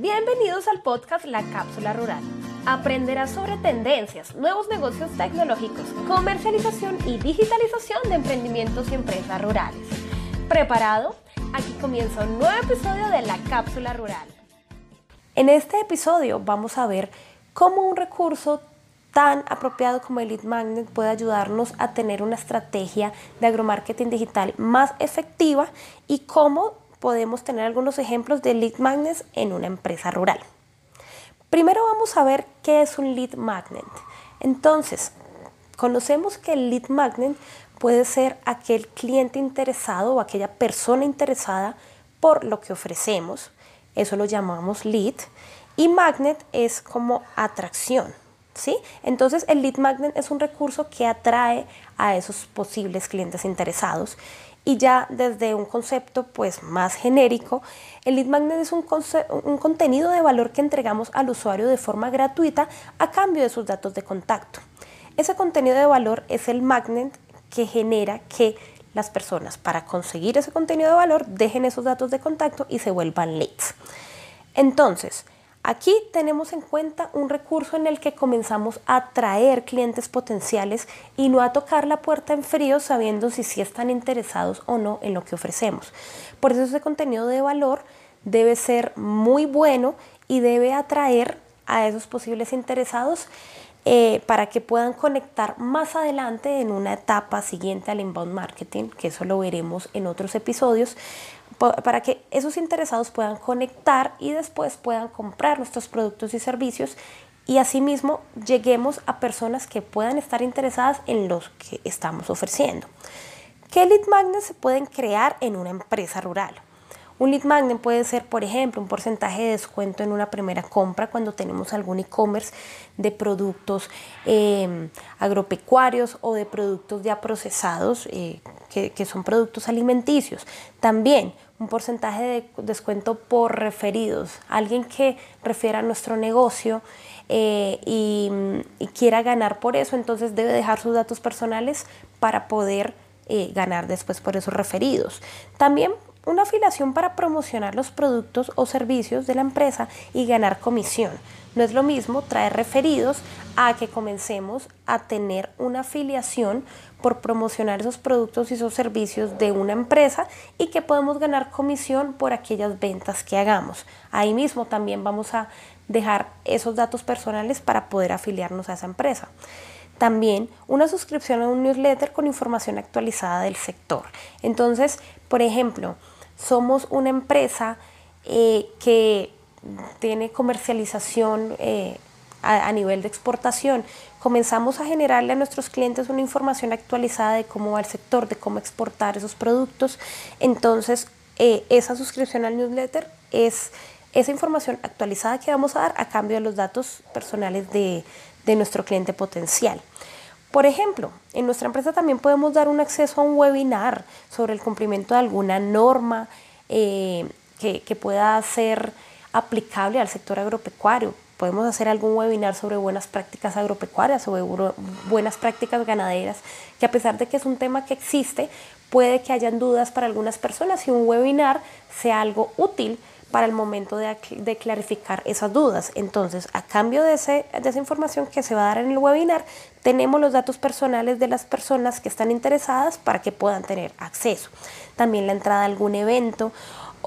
Bienvenidos al podcast La Cápsula Rural. Aprenderás sobre tendencias, nuevos negocios tecnológicos, comercialización y digitalización de emprendimientos y empresas rurales. ¿Preparado? Aquí comienza un nuevo episodio de La Cápsula Rural. En este episodio vamos a ver cómo un recurso tan apropiado como el lead magnet puede ayudarnos a tener una estrategia de agromarketing digital más efectiva y cómo podemos tener algunos ejemplos de lead magnets en una empresa rural. Primero vamos a ver qué es un lead magnet. Entonces, conocemos que el lead magnet puede ser aquel cliente interesado o aquella persona interesada por lo que ofrecemos. Eso lo llamamos lead. Y magnet es como atracción. ¿Sí? Entonces el lead magnet es un recurso que atrae a esos posibles clientes interesados y ya desde un concepto pues más genérico, el lead magnet es un, un, contenido de valor que entregamos al usuario de forma gratuita a cambio de sus datos de contacto. Ese contenido de valor es el magnet que genera que las personas para conseguir ese contenido de valor dejen esos datos de contacto y se vuelvan leads. Entonces, Aquí tenemos en cuenta un recurso en el que comenzamos a atraer clientes potenciales y no a tocar la puerta en frío sabiendo si sí están interesados o no en lo que ofrecemos. Por eso ese contenido de valor debe ser muy bueno y debe atraer a esos posibles interesados eh, para que puedan conectar más adelante en una etapa siguiente al inbound marketing, que eso lo veremos en otros episodios, para que esos interesados puedan conectar y después puedan comprar nuestros productos y servicios y asimismo lleguemos a personas que puedan estar interesadas en los que estamos ofreciendo. ¿Qué lead magnets se pueden crear en una empresa rural? Un lead magnet puede ser, por ejemplo, un porcentaje de descuento en una primera compra cuando tenemos algún e-commerce de productos em, agropecuarios o de productos ya procesados, eh, que, son productos alimenticios. También un porcentaje de descuento por referidos, alguien que refiera a nuestro negocio eh, y, quiera ganar por eso, entonces debe dejar sus datos personales para poder eh, ganar después por esos referidos. También una afiliación para promocionar los productos o servicios de la empresa y ganar comisión. No es lo mismo traer referidos a que comencemos a tener una afiliación por promocionar esos productos y esos servicios de una empresa y que podemos ganar comisión por aquellas ventas que hagamos. Ahí mismo también vamos a dejar esos datos personales para poder afiliarnos a esa empresa. También una suscripción a un newsletter con información actualizada del sector. Entonces, por ejemplo, somos una empresa eh, que tiene comercialización eh, a, nivel de exportación, comenzamos a generarle a nuestros clientes una información actualizada de cómo va el sector, de cómo exportar esos productos. Entonces, eh, esa suscripción al newsletter es esa información actualizada que vamos a dar a cambio de los datos personales de, nuestro cliente potencial. Por ejemplo, en nuestra empresa también podemos dar un acceso a un webinar sobre el cumplimiento de alguna norma eh, que, que pueda ser aplicable al sector agropecuario. Podemos hacer algún webinar sobre buenas prácticas agropecuarias, sobre buenas prácticas ganaderas, que a pesar de que es un tema que existe, puede que hayan dudas para algunas personas y un webinar sea algo útil para el momento de, clarificar esas dudas. Entonces, a cambio de, de esa información que se va a dar en el webinar, tenemos los datos personales de las personas que están interesadas para que puedan tener acceso. También la entrada a algún evento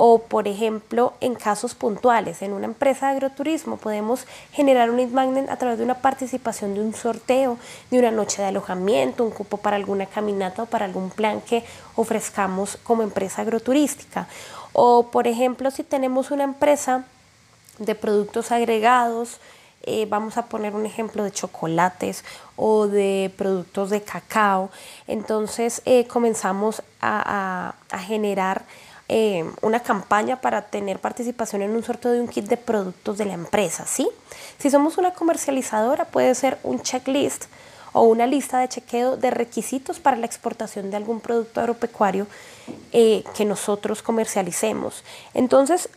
o, por ejemplo, en casos puntuales, en una empresa de agroturismo podemos generar un lead magnet a través de una participación de un sorteo, de una noche de alojamiento, un cupo para alguna caminata o para algún plan que ofrezcamos como empresa agroturística. O, por ejemplo, si tenemos una empresa de productos agregados, eh, vamos a poner un ejemplo de chocolates o de productos de cacao, entonces eh, comenzamos a generar eh, una campaña para tener participación en un sorteo de un kit de productos de la empresa, ¿sí? Si somos una comercializadora, puede ser un checklist o una lista de chequeo de requisitos para la exportación de algún producto agropecuario eh, que nosotros comercialicemos. Entonces,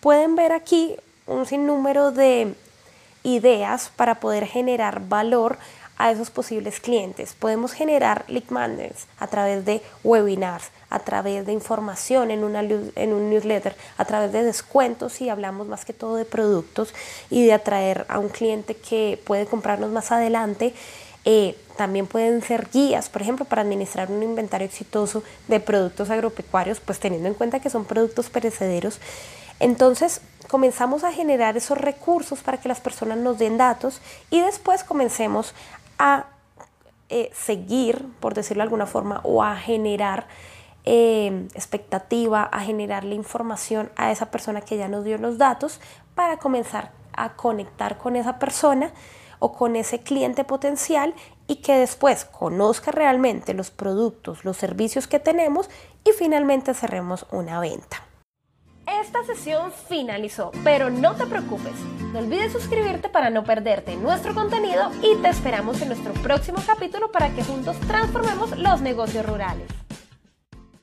pueden ver aquí un sinnúmero de ideas para poder generar valor a esos posibles clientes. Podemos generar lead magnets a través de webinars, a través de información en, una, en un newsletter, a través de descuentos y hablamos más que todo de productos y de atraer a un cliente que puede comprarnos más adelante. Eh, también pueden ser guías, por ejemplo, para administrar un inventario exitoso de productos agropecuarios, pues teniendo en cuenta que son productos perecederos. Entonces comenzamos a generar esos recursos para que las personas nos den datos y después comencemos a eh, seguir, por decirlo de alguna forma, o a generar eh, expectativa, a generar la información a esa persona que ya nos dio los datos para comenzar a conectar con esa persona o con ese cliente potencial y que después conozca realmente los productos, los servicios que tenemos y finalmente cerremos una venta. Esta sesión finalizó, pero no te preocupes. No olvides suscribirte para no perderte nuestro contenido y te esperamos en nuestro próximo capítulo para que juntos transformemos los negocios rurales.